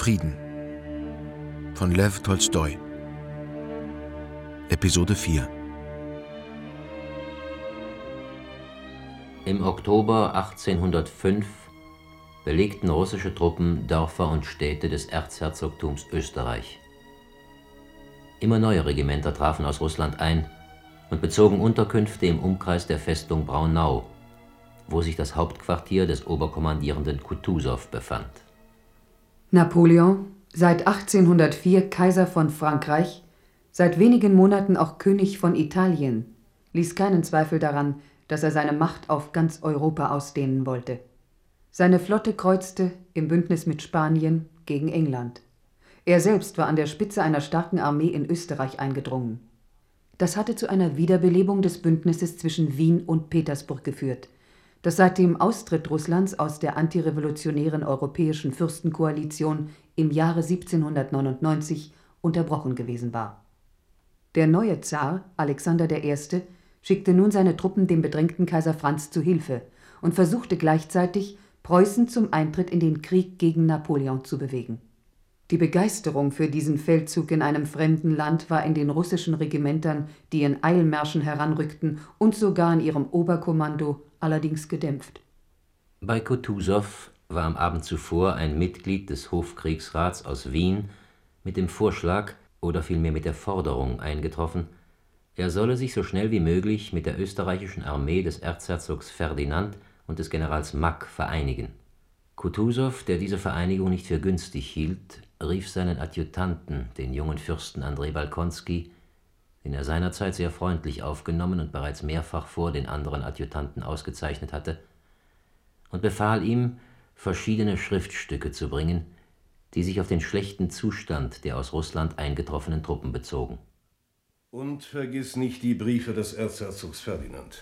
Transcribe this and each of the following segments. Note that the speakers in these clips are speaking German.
Frieden von Lev Tolstoi Episode 4 Im Oktober 1805 belegten russische Truppen Dörfer und Städte des Erzherzogtums Österreich. Immer neue Regimenter trafen aus Russland ein und bezogen Unterkünfte im Umkreis der Festung Braunau, wo sich das Hauptquartier des Oberkommandierenden Kutusow befand. Napoleon, seit 1804 Kaiser von Frankreich, seit wenigen Monaten auch König von Italien, ließ keinen Zweifel daran, dass er seine Macht auf ganz Europa ausdehnen wollte. Seine Flotte kreuzte im Bündnis mit Spanien gegen England. Er selbst war an der Spitze einer starken Armee in Österreich eingedrungen. Das hatte zu einer Wiederbelebung des Bündnisses zwischen Wien und Petersburg geführt, das seit dem Austritt Russlands aus der antirevolutionären Europäischen Fürstenkoalition im Jahre 1799 unterbrochen gewesen war. Der neue Zar, Alexander I., schickte nun seine Truppen dem bedrängten Kaiser Franz zu Hilfe und versuchte gleichzeitig, Preußen zum Eintritt in den Krieg gegen Napoleon zu bewegen. Die Begeisterung für diesen Feldzug in einem fremden Land war in den russischen Regimentern, die in Eilmärschen heranrückten, und sogar in ihrem Oberkommando allerdings gedämpft. Bei Kutusow war am Abend zuvor ein Mitglied des Hofkriegsrats aus Wien mit dem Vorschlag oder vielmehr mit der Forderung eingetroffen, er solle sich so schnell wie möglich mit der österreichischen Armee des Erzherzogs Ferdinand und des Generals Mack vereinigen. Kutusow, der diese Vereinigung nicht für günstig hielt, rief seinen Adjutanten, den jungen Fürsten Andrei Balkonski, den er seinerzeit sehr freundlich aufgenommen und bereits mehrfach vor den anderen Adjutanten ausgezeichnet hatte, und befahl ihm, verschiedene Schriftstücke zu bringen, die sich auf den schlechten Zustand der aus Russland eingetroffenen Truppen bezogen. Und vergiss nicht die Briefe des Erzherzogs Ferdinand,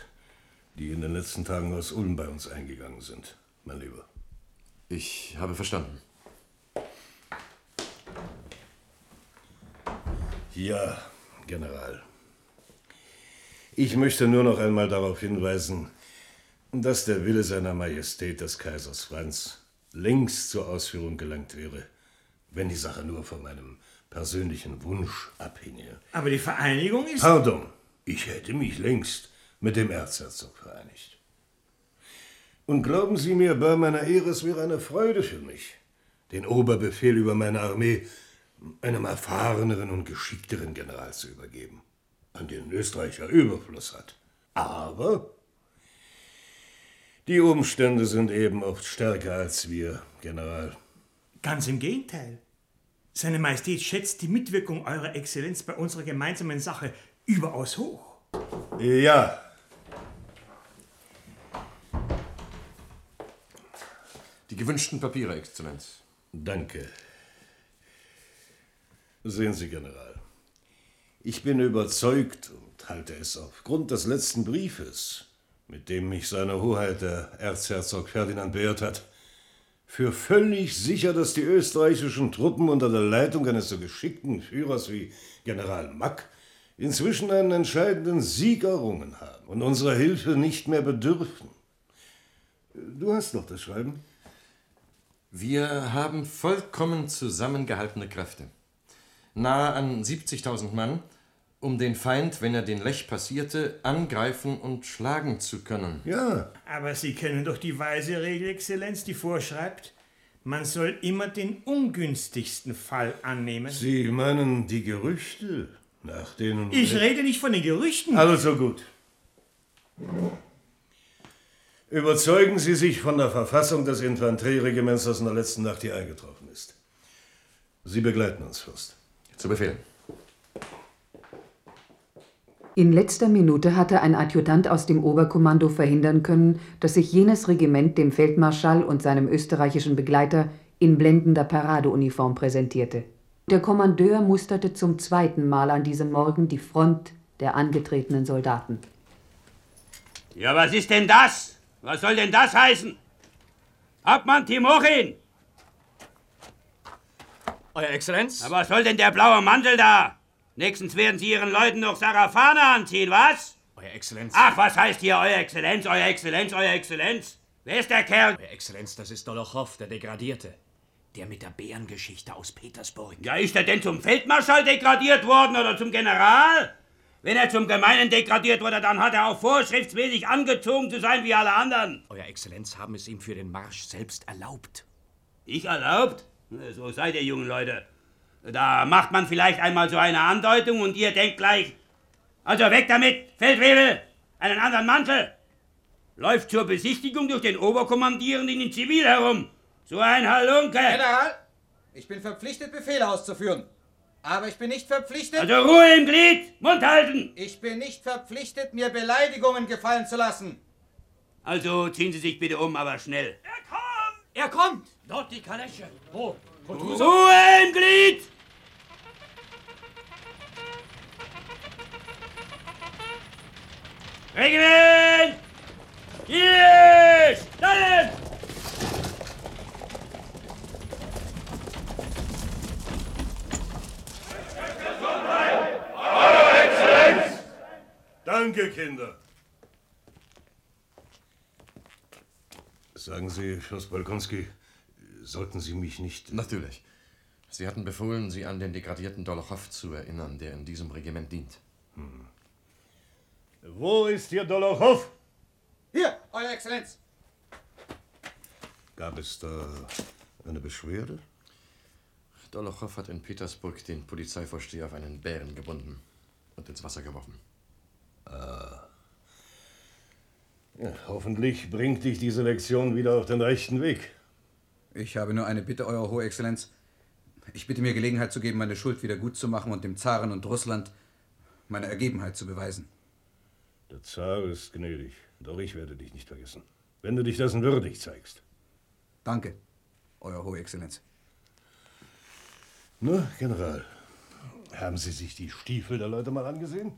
die in den letzten Tagen aus Ulm bei uns eingegangen sind, mein Lieber. Ich habe verstanden. Ja, General. Ich möchte nur noch einmal darauf hinweisen, dass der Wille seiner Majestät des Kaisers Franz längst zur Ausführung gelangt wäre, wenn die Sache nur von meinem persönlichen Wunsch abhinge. Aber die Vereinigung ist. Pardon, ich hätte mich längst mit dem Erzherzog vereinigt. Und glauben Sie mir, bei meiner Ehre, es wäre eine Freude für mich, den Oberbefehl über meine Armee einem erfahreneren und geschickteren General zu übergeben, an den Österreicher Überfluss hat. Aber die Umstände sind eben oft stärker als wir, General. Ganz im Gegenteil. Seine Majestät schätzt die Mitwirkung Eurer Exzellenz bei unserer gemeinsamen Sache überaus hoch. Ja. Die gewünschten Papiere, Exzellenz. Danke. Sehen Sie, General, ich bin überzeugt und halte es aufgrund des letzten Briefes, mit dem mich seine Hoheit der Erzherzog Ferdinand beehrt hat, für völlig sicher, dass die österreichischen Truppen unter der Leitung eines so geschickten Führers wie General Mack inzwischen einen entscheidenden Sieg errungen haben und unserer Hilfe nicht mehr bedürfen. Du hast noch das Schreiben? Wir haben vollkommen zusammengehaltene Kräfte. Nahe an 70.000 Mann, um den Feind, wenn er den Lech passierte, angreifen und schlagen zu können. Ja. Aber Sie kennen doch die weise Regel, Exzellenz, die vorschreibt, man soll immer den ungünstigsten Fall annehmen. Sie meinen die Gerüchte, nach denen. Ich rede nicht von den Gerüchten. Also gut. Überzeugen Sie sich von der Verfassung des Infanterieregiments, das in der letzten Nacht hier eingetroffen ist. Sie begleiten uns, Fürst. Zu Befehl. In letzter Minute hatte ein Adjutant aus dem Oberkommando verhindern können, dass sich jenes Regiment dem Feldmarschall und seinem österreichischen Begleiter in blendender Paradeuniform präsentierte. Der Kommandeur musterte zum zweiten Mal an diesem Morgen die Front der angetretenen Soldaten. Ja, was ist denn das? Was soll denn das heißen? Hauptmann Timorin! Euer Exzellenz? Aber was soll denn der blaue Mantel da? Nächstens werden Sie Ihren Leuten noch Sarafane anziehen, was? Euer Exzellenz. Ach, was heißt hier Euer Exzellenz, Euer Exzellenz, Euer Exzellenz? Wer ist der Kerl? Euer Exzellenz, das ist Dolochow, der Degradierte. Der mit der Bärengeschichte aus Petersburg. Ja, ist er denn zum Feldmarschall degradiert worden oder zum General? Wenn er zum Gemeinen degradiert wurde, dann hat er auch vorschriftsmäßig angezogen zu sein wie alle anderen. Euer Exzellenz haben es ihm für den Marsch selbst erlaubt. Ich erlaubt? So seid ihr, jungen Leute. Da macht man vielleicht einmal so eine Andeutung und ihr denkt gleich, also weg damit, Feldwebel, einen anderen Mantel. Läuft zur Besichtigung durch den Oberkommandierenden in Zivil herum. So ein Halunke. General, ich bin verpflichtet, Befehle auszuführen. Aber ich bin nicht verpflichtet. Also Ruhe im Glied, Mund halten. Ich bin nicht verpflichtet, mir Beleidigungen gefallen zu lassen. Also ziehen Sie sich bitte um, aber schnell. Er kommt! Dort die Kalesche. Wo? Ruhe im Glied! Regiment! Hier! Stellen! Danke, Kinder. Sagen Sie, Fürst Balkonski, sollten Sie mich nicht... Natürlich. Sie hatten befohlen, Sie an den degradierten Dolochow zu erinnern, der in diesem Regiment dient. Wo ist hier Dolochow? Hier, Euer Exzellenz. Gab es da eine Beschwerde? Dolochow hat in Petersburg den Polizeivorsteher auf einen Bären gebunden und ins Wasser geworfen. Ja, hoffentlich bringt dich diese Lektion wieder auf den rechten Weg. Ich habe nur eine Bitte, Eure Hohe Exzellenz. Ich bitte mir Gelegenheit zu geben, meine Schuld wieder gut zu machen und dem Zaren und Russland meine Ergebenheit zu beweisen. Der Zar ist gnädig, auch ich werde dich nicht vergessen. Wenn du dich dessen würdig zeigst. Danke, Euer Hohe Exzellenz. Na, General, haben Sie sich die Stiefel der Leute mal angesehen?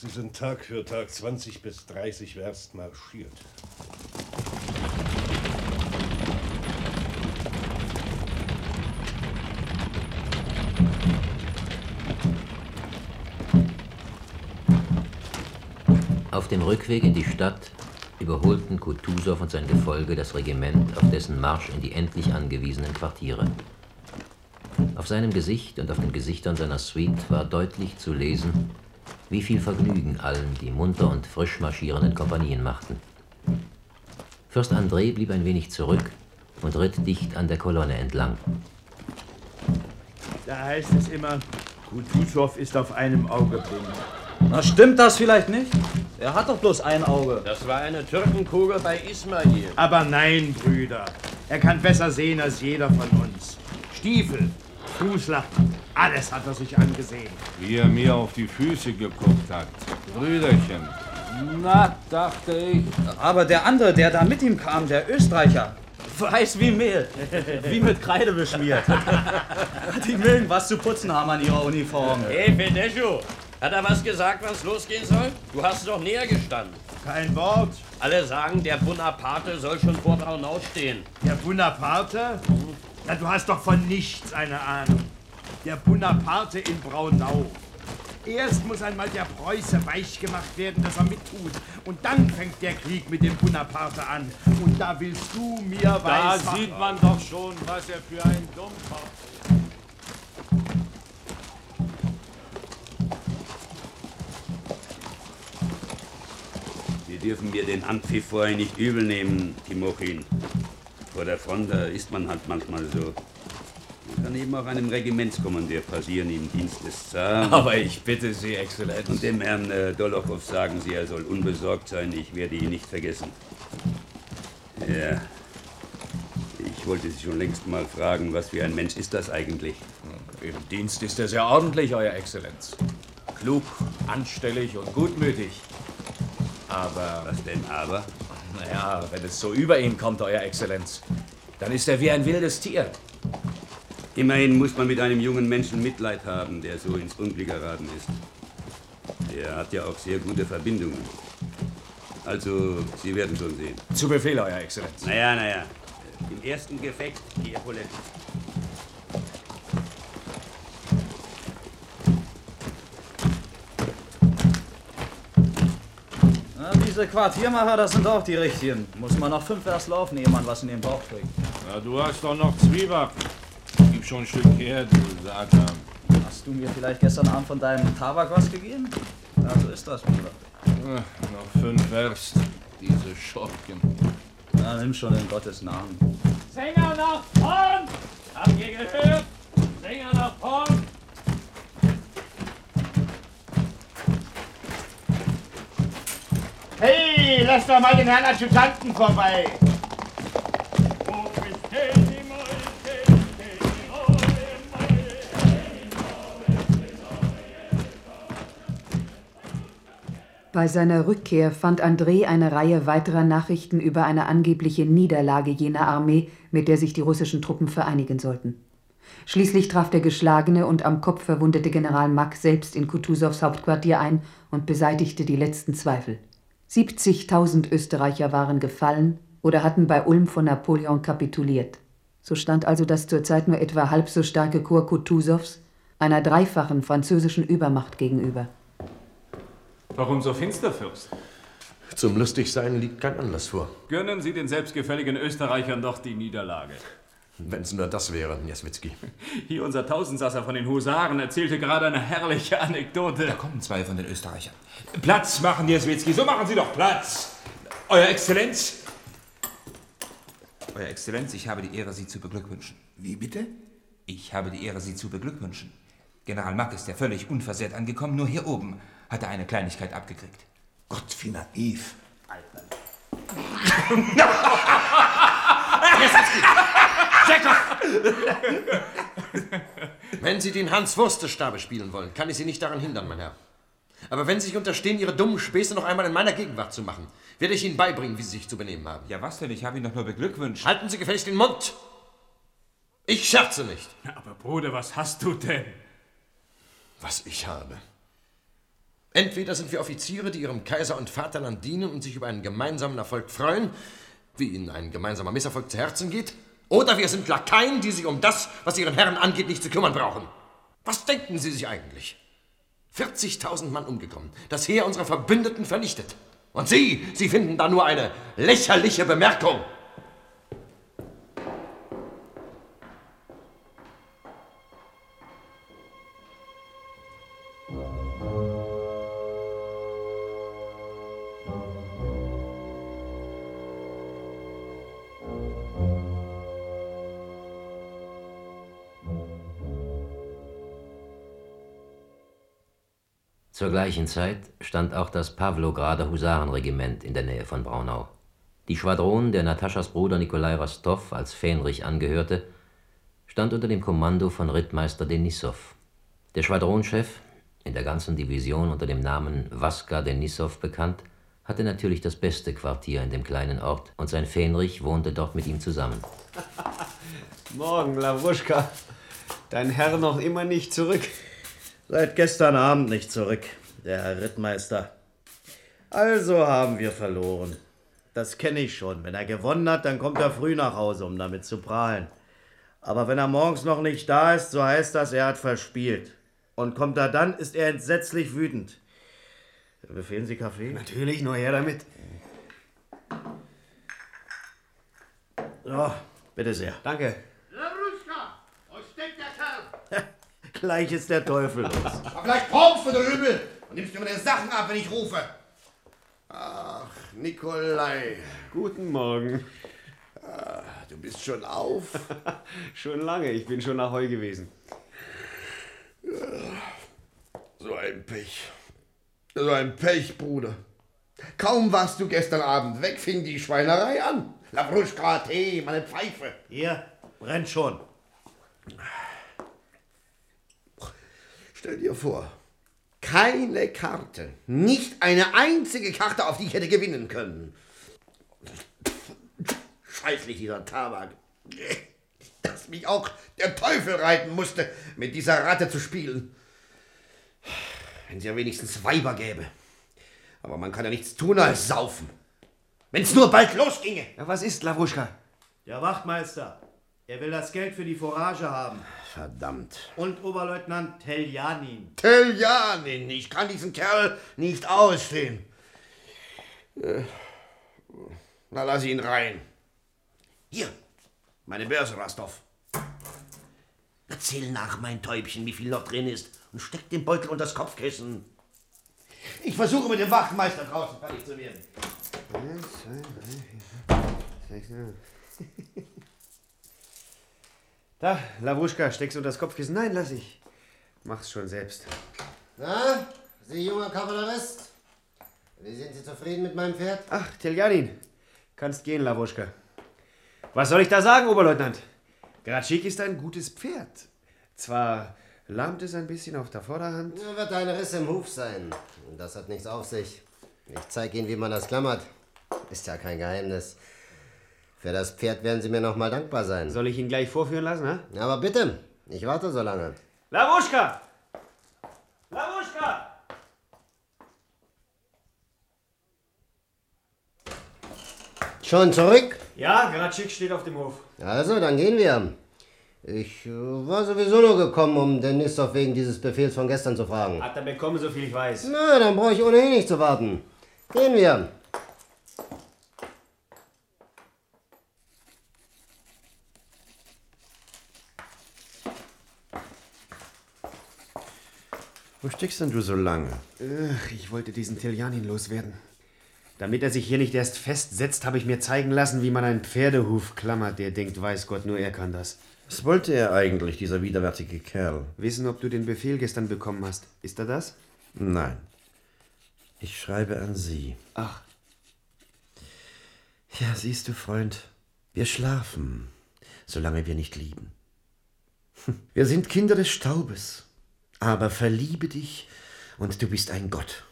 Sie sind Tag für Tag 20 bis 30 Werst marschiert. Auf dem Rückweg in die Stadt überholten Kutusow und sein Gefolge das Regiment auf dessen Marsch in die endlich angewiesenen Quartiere. Auf seinem Gesicht und auf den Gesichtern seiner Suite war deutlich zu lesen, wie viel Vergnügen allen die munter und frisch marschierenden Kompanien machten. Fürst André blieb ein wenig zurück und ritt dicht an der Kolonne entlang. Da heißt es immer, Kutusow ist auf einem Auge blind. Na, stimmt das vielleicht nicht? Er hat doch bloß ein Auge. Das war eine Türkenkugel bei Ismail. Aber nein, Brüder, er kann besser sehen als jeder von uns. Stiefel, Fußlappen, alles hat er sich angesehen. Wie er mir auf die Füße geguckt hat. Brüderchen. Na, dachte ich. Aber der andere, der da mit ihm kam, der Österreicher, weiß wie Mehl. Wie mit Kreide beschmiert. Die mögen was zu putzen haben an ihrer Uniform. Hey, Fedescho, hat er was gesagt, was losgehen soll? Du hast doch näher gestanden. Kein Wort. Alle sagen, der Bonaparte soll schon vor Braunau stehen. Der Bonaparte? Na, du hast doch von nichts eine Ahnung. Der Bonaparte in Braunau. Erst muss einmal der Preuße weich gemacht werden, dass er mittut. Und dann fängt der Krieg mit dem Bonaparte an. Und da willst du mir Da weismachen. sieht man doch schon, was er für ein Dummkopf ist. Sie dürfen mir den Anpfiff vorher nicht übel nehmen, Timochin. Vor der Front, da ist man halt manchmal so. Kann eben auch einem Regimentskommandeur passieren im Dienst des Zaren. Aber ich bitte Sie, Exzellenz. Und dem Herrn äh, Dolochow sagen Sie, er soll unbesorgt sein, ich werde ihn nicht vergessen. Ja. Ich wollte Sie schon längst mal fragen, was für ein Mensch ist das eigentlich? Im Dienst ist er sehr ordentlich, Euer Exzellenz. Klug, anstellig und gutmütig. Aber, Was denn aber? naja, wenn es so über ihn kommt, Euer Exzellenz, dann ist er wie ein wildes Tier. Immerhin muss man mit einem jungen Menschen Mitleid haben, der so ins Unglück geraten ist. Er hat ja auch sehr gute Verbindungen. Also, Sie werden schon sehen. Zu Befehl, Euer Exzellenz. Naja, naja. Im ersten Gefecht die wie unsere Quartiermacher, das sind auch die richtigen. Muss man noch fünf Vers laufen, ehe man was in den Bauch kriegt. Na, du hast doch noch Zwiebacken. Schon ein Stück her, du Satan. Hast du mir vielleicht gestern Abend von deinem Tabak was gegeben? Ja, so ist das, Bruder. Ach, noch fünf Werst, diese Schurken. Na, nimm schon in Gottes Namen. Sänger nach vorn! Habt ihr gehört? Sänger nach vorn! Hey, lass doch mal den Herrn Adjutanten vorbei. Bei seiner Rückkehr fand André eine Reihe weiterer Nachrichten über eine angebliche Niederlage jener Armee, mit der sich die russischen Truppen vereinigen sollten. Schließlich traf der geschlagene und am Kopf verwundete General Mack selbst in Kutusows Hauptquartier ein und beseitigte die letzten Zweifel. 70.000 Österreicher waren gefallen oder hatten bei Ulm von Napoleon kapituliert. So stand also das zurzeit nur etwa halb so starke Korps Kutusows einer dreifachen französischen Übermacht gegenüber. Warum so finster, Fürst? Zum Lustigsein liegt kein Anlass vor. Gönnen Sie den selbstgefälligen Österreichern doch die Niederlage. Wenn's nur das wäre, Jaswitzki. Hier unser Tausendsasser von den Husaren erzählte gerade eine herrliche Anekdote. Da kommen zwei von den Österreichern. Platz machen, Jeswitzki, so machen Sie doch Platz. Euer Exzellenz. Euer Exzellenz, ich habe die Ehre, Sie zu beglückwünschen. Wie bitte? Ich habe die Ehre, Sie zu beglückwünschen. General Mack ist ja völlig unversehrt angekommen, nur hier oben hat er eine Kleinigkeit abgekriegt. Gott, wie naiv. Alter. Wenn Sie den Hans-Wurstestabe spielen wollen, kann ich Sie nicht daran hindern, mein Herr. Aber wenn Sie sich unterstehen, Ihre dummen Späße noch einmal in meiner Gegenwart zu machen, werde ich Ihnen beibringen, wie Sie sich zu benehmen haben. Ja, was denn? Ich habe ihn doch nur beglückwünscht. Halten Sie gefälligst den Mund! Ich scherze nicht. Aber Bruder, was hast du denn? Was ich habe. Entweder sind wir Offiziere, die ihrem Kaiser und Vaterland dienen und sich über einen gemeinsamen Erfolg freuen, wie ihnen ein gemeinsamer Misserfolg zu Herzen geht, oder wir sind Lakaien, die sich um das, was ihren Herren angeht, nicht zu kümmern brauchen. Was denken Sie sich eigentlich? 40.000 Mann umgekommen, das Heer unserer Verbündeten vernichtet. Und Sie, Sie finden da nur eine lächerliche Bemerkung. Zur gleichen Zeit stand auch das Pawlograder Husarenregiment in der Nähe von Braunau. Die Schwadron, der Nataschas Bruder Nikolai Rostow als Fähnrich angehörte, stand unter dem Kommando von Rittmeister Denissow. Der Schwadronchef, in der ganzen Division unter dem Namen Vaska Denissow bekannt, hatte natürlich das beste Quartier in dem kleinen Ort und sein Fähnrich wohnte dort mit ihm zusammen. Morgen, Lawuschka. Dein Herr noch immer nicht zurück. Seit gestern Abend nicht zurück, der Herr Rittmeister. Also haben wir verloren. Das kenne ich schon. Wenn er gewonnen hat, dann kommt er früh nach Hause, um damit zu prahlen. Aber wenn er morgens noch nicht da ist, so heißt das, er hat verspielt. Und kommt er dann, ist er entsetzlich wütend. Befehlen Sie Kaffee? Natürlich, nur her damit. So, bitte sehr. Danke. Labruschka, wo steckt der Kerl? Gleich ist der Teufel los. Aber vielleicht kommst du, du Übel, und nimmst mir meine Sachen ab, wenn ich rufe. Ach, Nikolai. Guten Morgen. Ah, du bist schon auf? schon lange, ich bin schon nach Heu gewesen. So ein Pech. So ein Pech, Bruder. Kaum warst du gestern Abend weg, fing die Schweinerei an. Labruschka, Tee, meine Pfeife. Hier, brennt schon. Stell dir vor, keine Karte, nicht eine einzige Karte, auf die ich hätte gewinnen können. Scheißlich, dieser Tabak. Dass mich auch der Teufel reiten musste, mit dieser Ratte zu spielen. Wenn es ja wenigstens Weiber gäbe. Aber man kann ja nichts tun als saufen. Wenn es nur bald losginge. Ja, was ist, Lawuschka? Der Wachtmeister. Er will das Geld für die Forage haben. Verdammt. Und Oberleutnant Teljanin. Teljanin, ich kann diesen Kerl nicht ausstehen. Äh, na, lass ihn rein. Hier, meine Börse, Rastov. Erzähl nach, mein Täubchen, wie viel noch drin ist und steck den Beutel unter das Kopfkissen. Ich versuche mit dem Wachtmeister draußen fertig zu werden. Da, Lawuschka, steckst du unter das Kopfkissen? Nein, lass ich. Mach's schon selbst. Na, Sie junger Kavallerist? Wie sind Sie zufrieden mit meinem Pferd? Ach, Teljanin, kannst gehen, Lawuschka. Was soll ich da sagen, Oberleutnant? Gratschik ist ein gutes Pferd. Zwar lahmt es ein bisschen auf der Vorderhand. Er wird ein Riss im Huf sein. Das hat nichts auf sich. Ich zeige Ihnen, wie man das klammert. Ist ja kein Geheimnis. Für das Pferd werden Sie mir noch mal dankbar sein. Soll ich ihn gleich vorführen lassen, ne? Aber bitte, ich warte so lange. Lawuschka! Lawuschka! Schon zurück? Ja, Gratschik steht auf dem Hof. Also, dann gehen wir. Ich äh, war sowieso nur gekommen, um Denisov wegen dieses Befehls von gestern zu fragen. Hat er bekommen, so viel ich weiß. Na, dann brauche ich ohnehin nicht zu warten. Gehen wir. Wo steckst denn du so lange? Ach, ich wollte diesen Tiljanin loswerden. Damit er sich hier nicht erst festsetzt, habe ich mir zeigen lassen, wie man einen Pferdehuf klammert. Der denkt, weiß Gott, nur er kann das. Was wollte er eigentlich, dieser widerwärtige Kerl? Wissen, ob du den Befehl gestern bekommen hast. Ist er das? Nein. Ich schreibe an Sie. Ach. Ja, siehst du, Freund, wir schlafen, solange wir nicht lieben. Wir sind Kinder des Staubes, aber verliebe dich und du bist ein Gott,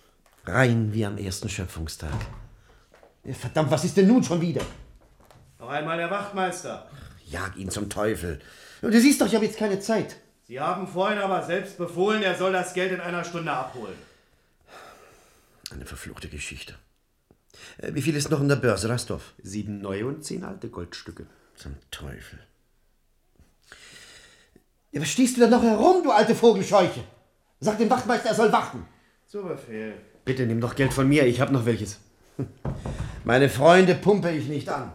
rein wie am ersten Schöpfungstag. Verdammt, was ist denn nun schon wieder? Noch einmal der Wachtmeister. Jag ihn zum Teufel. Und du siehst doch, ich habe jetzt keine Zeit. Sie haben vorhin aber selbst befohlen, er soll das Geld in einer Stunde abholen. Eine verfluchte Geschichte. Äh, Wie viel ist noch in der Börse, Rastov? Sieben neue und zehn alte Goldstücke. Zum Teufel. Ja, was stehst du da noch herum, du alte Vogelscheuche? Sag dem Wachtmeister, er soll warten. Zu Befehl. Bitte nimm doch Geld von mir, ich habe noch welches. Meine Freunde pumpe ich nicht an.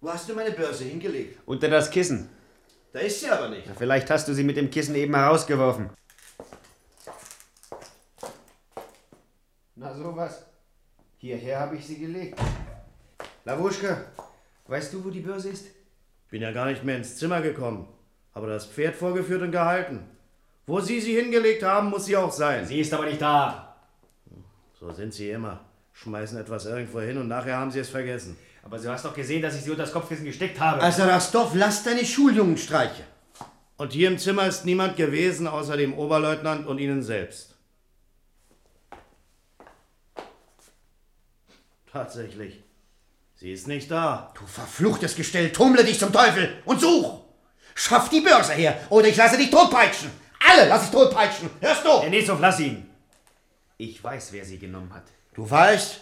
Wo hast du meine Börse hingelegt? Unter das Kissen. Da ist sie aber nicht. Na, vielleicht hast du sie mit dem Kissen eben herausgeworfen. Na sowas. Hierher habe ich sie gelegt. Lawuschka, weißt du, wo die Börse ist? Bin ja gar nicht mehr ins Zimmer gekommen. Aber das Pferd vorgeführt und gehalten. Wo Sie sie hingelegt haben, muss sie auch sein. Sie ist aber nicht da. So sind sie immer. Schmeißen etwas irgendwo hin und nachher haben sie es vergessen. Aber du hast doch gesehen, dass ich sie unter das Kopfkissen gesteckt habe. Also Rastov, lass deine Schuljungenstreiche. Und hier im Zimmer ist niemand gewesen, außer dem Oberleutnant und Ihnen selbst. Tatsächlich. Sie ist nicht da. Du verfluchtes Gestell, tummle dich zum Teufel und such! Schaff die Börse her, oder ich lasse dich totpeitschen! Alle lass ich totpeitschen! Hörst du? Denisov, lass ihn! Ich weiß, wer sie genommen hat. Du weißt.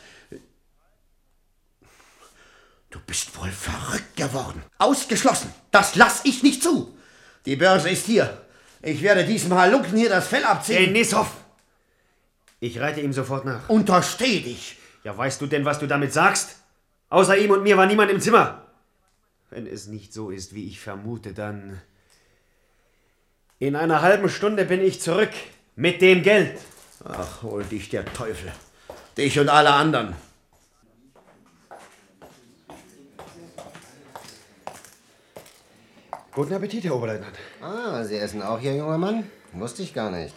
Du bist wohl verrückt geworden. Ausgeschlossen. Das lass ich nicht zu. Die Börse ist hier. Ich werde diesem Halunken hier das Fell abziehen. Denisov! Ich reite ihm sofort nach. Untersteh dich. Ja, weißt du denn, was du damit sagst? Außer ihm und mir war niemand im Zimmer. Wenn es nicht so ist, wie ich vermute, dann. In einer halben Stunde bin ich zurück. Mit dem Geld. Ach, hol dich der Teufel. Dich und alle anderen. Guten Appetit, Herr Oberleutnant. Ah, Sie essen auch hier, junger Mann? Wusste ich gar nicht.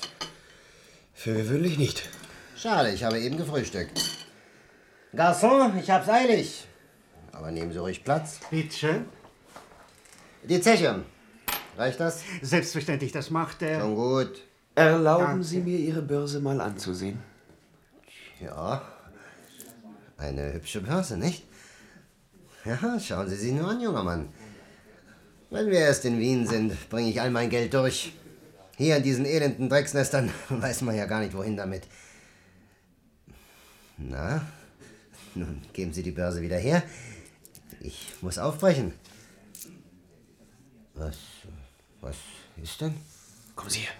Für gewöhnlich nicht. Schade, ich habe eben gefrühstückt. Garçon, ich hab's eilig. Aber nehmen Sie ruhig Platz. Bitte schön. Die Zeche. Reicht das? Selbstverständlich, das macht er. Schon gut. Erlauben Danke. Sie mir, Ihre Börse mal anzusehen. Ja. Eine hübsche Börse, nicht? Ja, schauen Sie sie nur an, junger Mann. Wenn wir erst in Wien sind, bringe ich all mein Geld durch. Hier in diesen elenden Drecksnestern weiß man ja gar nicht, wohin damit. Na, nun geben Sie die Börse wieder her. Ich muss aufbrechen. Was, was ist denn? Kommen Sie her.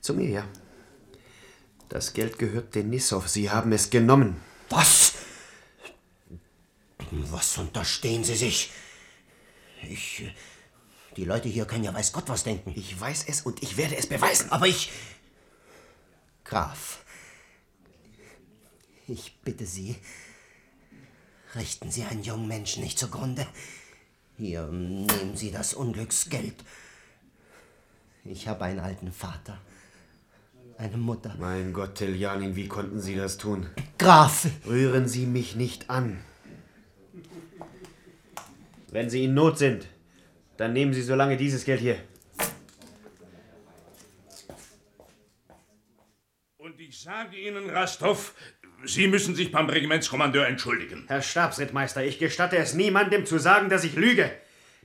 Zu mir, ja. Das Geld gehört Denisov. Sie haben es genommen. Was? Was unterstehen Sie sich? Ich. Die Leute hier können ja weiß Gott was denken. Ich weiß es und ich werde es beweisen. Aber ich. Graf. Ich bitte Sie. Richten Sie einen jungen Menschen nicht zugrunde. Hier, nehmen Sie das Unglücksgeld. Ich habe einen alten Vater. Eine Mutter. Mein Gott, Teljanin, wie konnten Sie das tun? Graf! Rühren Sie mich nicht an. Wenn Sie in Not sind, dann nehmen Sie so lange dieses Geld hier. Und ich sage Ihnen, Rastow, Sie müssen sich beim Regimentskommandeur entschuldigen. Herr Stabsrittmeister, ich gestatte es niemandem zu sagen, dass ich lüge.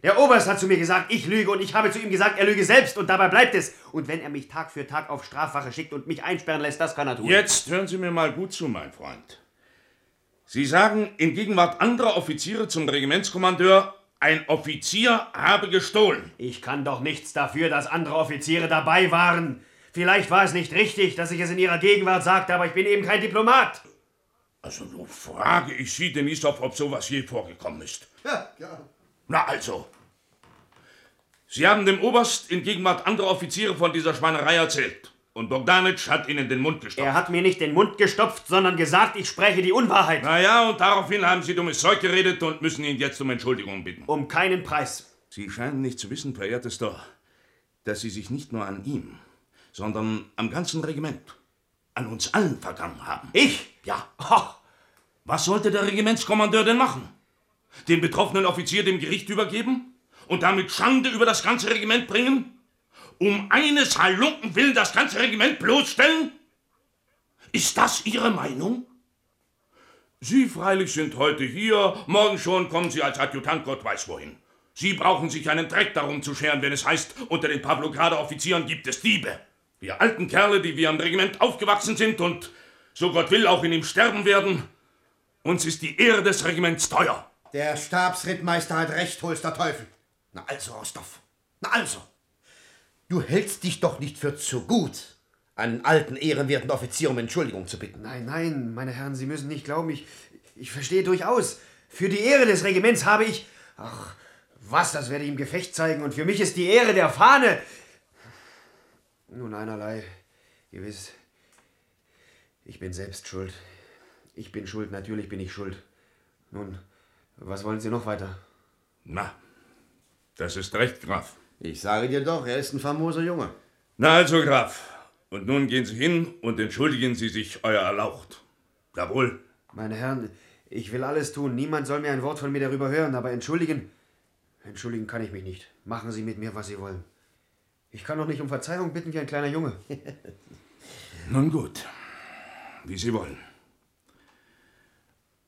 Der Oberst hat zu mir gesagt, ich lüge und ich habe zu ihm gesagt, er lüge selbst und dabei bleibt es. Und wenn er mich Tag für Tag auf Strafwache schickt und mich einsperren lässt, das kann er tun. Jetzt hören Sie mir mal gut zu, mein Freund. Sie sagen in Gegenwart anderer Offiziere zum Regimentskommandeur, ein Offizier habe gestohlen. Ich kann doch nichts dafür, dass andere Offiziere dabei waren. Vielleicht war es nicht richtig, dass ich es in ihrer Gegenwart sagte, aber ich bin eben kein Diplomat. Also nun frage ich Sie, Denisov, ob sowas je vorgekommen ist. Ja, ja. Na also. Sie haben dem Oberst in Gegenwart anderer Offiziere von dieser Schweinerei erzählt. Und Bogdanitsch hat Ihnen den Mund gestopft. Er hat mir nicht den Mund gestopft, sondern gesagt, ich spreche die Unwahrheit. Na ja, und daraufhin haben Sie dummes Zeug geredet und müssen ihn jetzt um Entschuldigung bitten. Um keinen Preis. Sie scheinen nicht zu wissen, verehrtester, dass Sie sich nicht nur an ihm, sondern am ganzen Regiment, an uns allen vergangen haben. Ich? Ja. Ha. Was sollte der Regimentskommandeur denn machen? Den betroffenen Offizier dem Gericht übergeben? Und damit Schande über das ganze Regiment bringen? Um eines Halunken willen das ganze Regiment bloßstellen? Ist das Ihre Meinung? Sie freilich sind heute hier, morgen schon kommen Sie als Adjutant Gott weiß wohin. Sie brauchen sich einen Dreck darum zu scheren, wenn es heißt, unter den Pavlograder-Offizieren gibt es Diebe. Wir alten Kerle, die wir am Regiment aufgewachsen sind und, so Gott will, auch in ihm sterben werden, uns ist die Ehre des Regiments teuer. Der Stabsrittmeister hat recht, holster Teufel. Na also, Rostov. Na also. Du hältst dich doch nicht für zu gut, einen alten, ehrenwerten Offizier um Entschuldigung zu bitten. Nein, nein, meine Herren, Sie müssen nicht glauben, ich, ich verstehe durchaus. Für die Ehre des Regiments habe ich. Ach, was, das werde ich im Gefecht zeigen. Und für mich ist die Ehre der Fahne. Nun, einerlei. Gewiss. Ich bin selbst schuld. Ich bin schuld, natürlich bin ich schuld. Nun, was wollen Sie noch weiter? Na, das ist recht, Graf. Ich sage dir doch, er ist ein famoser Junge. Na also, Graf. Und nun gehen Sie hin und entschuldigen Sie sich, Euer Erlaucht. Jawohl. Meine Herren, ich will alles tun. Niemand soll mir ein Wort von mir darüber hören, aber entschuldigen. Entschuldigen kann ich mich nicht. Machen Sie mit mir, was Sie wollen. Ich kann doch nicht um Verzeihung bitten wie ein kleiner Junge. Nun gut. Wie Sie wollen.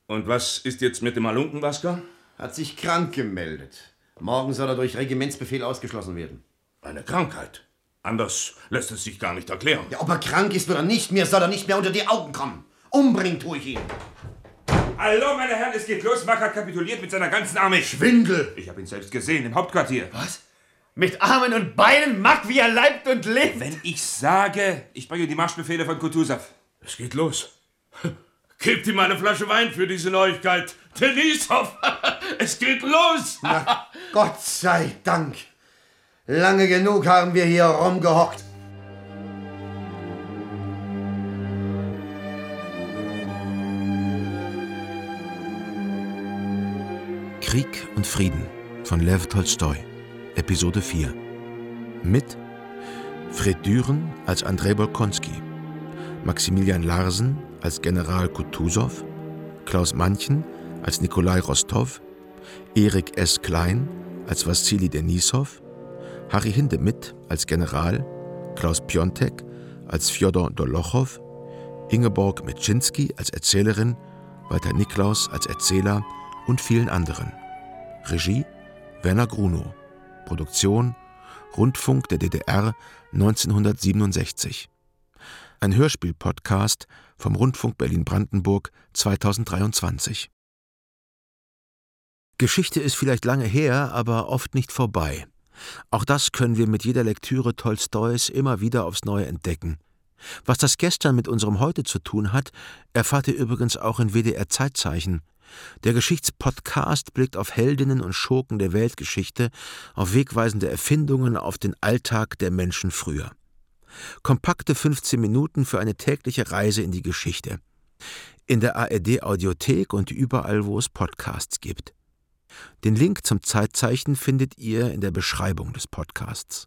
Und was ist jetzt mit dem Halunkenwasker? Hat sich krank gemeldet. Morgen soll er durch Regimentsbefehl ausgeschlossen werden. Eine Krankheit. Anders lässt es sich gar nicht erklären. Ja, ob er krank ist oder nicht, mir soll er nicht mehr unter die Augen kommen. Umbringen tue ich ihn. Hallo, meine Herren, es geht los. Mack hat kapituliert mit seiner ganzen Armee. Schwindel! Ich habe ihn selbst gesehen im Hauptquartier. Was? Mit Armen und Beinen, Mack, wie er leibt und lebt. Wenn ich sage, ich bringe die Marschbefehle von Kutusow. Es geht los. Gebt ihm eine Flasche Wein für diese Neuigkeit. Denisov, es geht los. Na, Gott sei Dank. Lange genug haben wir hier rumgehockt. Krieg und Frieden von Lev Tolstoi, Episode 4. Mit Fred Düren als Andrei Bolkonski, Maximilian Larsen als General Kutusow, Klaus Manchen als Nikolai Rostov, Erik S. Klein als Wassili Denisov, Harry Hindemith als General, Klaus Piontek als Fjodor Dolochow, Ingeborg Metschinski als Erzählerin, Walter Niklaus als Erzähler und vielen anderen. Regie Werner Grunow. Produktion Rundfunk der DDR 1967. Ein Hörspiel-Podcast vom Rundfunk Berlin-Brandenburg 2023. Geschichte ist vielleicht lange her, aber oft nicht vorbei. Auch das können wir mit jeder Lektüre Tolstois immer wieder aufs Neue entdecken. Was das gestern mit unserem Heute zu tun hat, erfahrt ihr übrigens auch in WDR Zeitzeichen. Der Geschichtspodcast blickt auf Heldinnen und Schurken der Weltgeschichte, auf wegweisende Erfindungen, auf den Alltag der Menschen früher. Kompakte 15 Minuten für eine tägliche Reise in die Geschichte. In der ARD Audiothek und überall, wo es Podcasts gibt. Den Link zum Zeitzeichen findet ihr in der Beschreibung des Podcasts.